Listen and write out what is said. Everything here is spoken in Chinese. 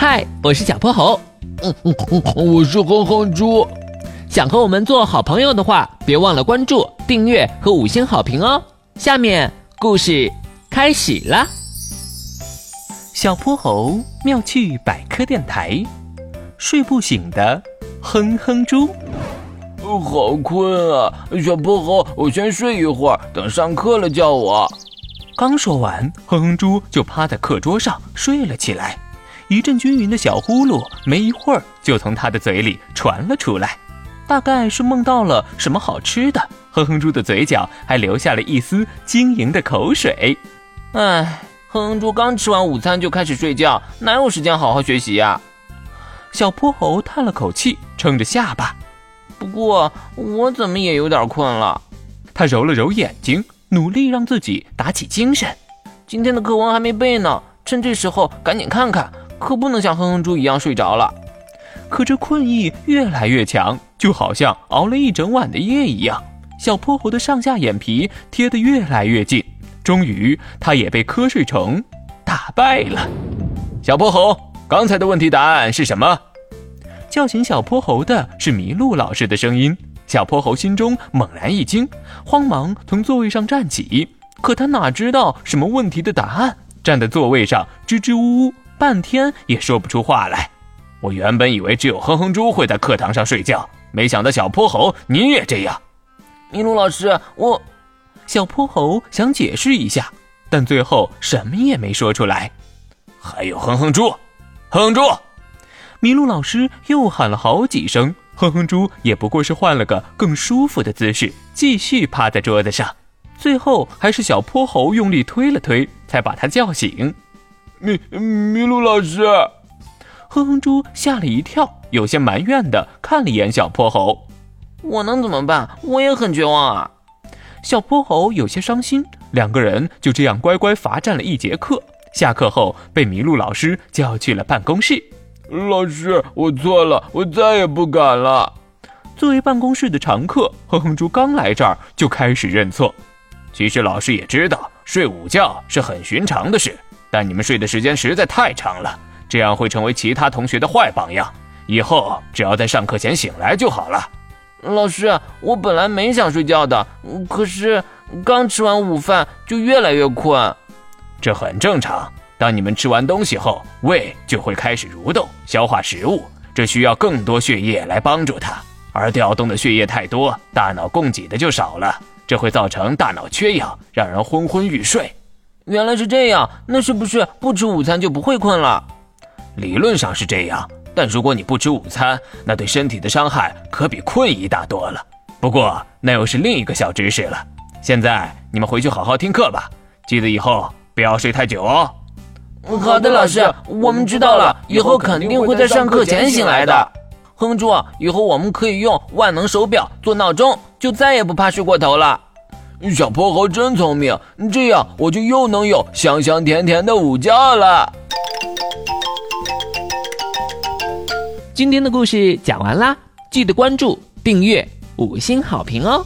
嗨，我是小泼猴。嗯嗯嗯，我是哼哼猪。想和我们做好朋友的话，别忘了关注、订阅和五星好评哦。下面故事开始了。小泼猴妙趣百科电台，睡不醒的哼哼猪。好困啊，小泼猴，我先睡一会儿，等上课了叫我。刚说完，哼哼猪就趴在课桌上睡了起来。一阵均匀的小呼噜，没一会儿就从他的嘴里传了出来，大概是梦到了什么好吃的。哼哼猪的嘴角还留下了一丝晶莹的口水。唉，哼哼猪刚吃完午餐就开始睡觉，哪有时间好好学习呀？小泼猴叹了口气，撑着下巴。不过我怎么也有点困了。他揉了揉眼睛，努力让自己打起精神。今天的课文还没背呢，趁这时候赶紧看看。可不能像哼哼猪一样睡着了，可这困意越来越强，就好像熬了一整晚的夜一样。小泼猴的上下眼皮贴得越来越近，终于他也被瞌睡虫打败了。小泼猴，刚才的问题答案是什么？叫醒小泼猴的是麋鹿老师的声音。小泼猴心中猛然一惊，慌忙从座位上站起，可他哪知道什么问题的答案，站在座位上支支吾吾。半天也说不出话来。我原本以为只有哼哼猪会在课堂上睡觉，没想到小泼猴你也这样。麋鹿老师，我……小泼猴想解释一下，但最后什么也没说出来。还有哼哼猪，哼哼猪，麋鹿老师又喊了好几声，哼哼猪也不过是换了个更舒服的姿势，继续趴在桌子上。最后还是小泼猴用力推了推，才把他叫醒。麋麋鹿老师，哼哼猪吓了一跳，有些埋怨的看了一眼小泼猴。我能怎么办？我也很绝望啊！小泼猴有些伤心。两个人就这样乖乖罚站了一节课。下课后被麋鹿老师叫去了办公室。老师，我错了，我再也不敢了。作为办公室的常客，哼哼猪刚来这儿就开始认错。其实老师也知道，睡午觉是很寻常的事。但你们睡的时间实在太长了，这样会成为其他同学的坏榜样。以后只要在上课前醒来就好了。老师，我本来没想睡觉的，可是刚吃完午饭就越来越困。这很正常。当你们吃完东西后，胃就会开始蠕动消化食物，这需要更多血液来帮助它。而调动的血液太多，大脑供给的就少了，这会造成大脑缺氧，让人昏昏欲睡。原来是这样，那是不是不吃午餐就不会困了？理论上是这样，但如果你不吃午餐，那对身体的伤害可比困意大多了。不过那又是另一个小知识了。现在你们回去好好听课吧，记得以后不要睡太久哦。好的，老师，我们知道了，以后肯定会在上课前醒来的。哼猪，以后我们可以用万能手表做闹钟，就再也不怕睡过头了。小泼猴真聪明，这样我就又能有香香甜甜的午觉了。今天的故事讲完啦，记得关注、订阅、五星好评哦。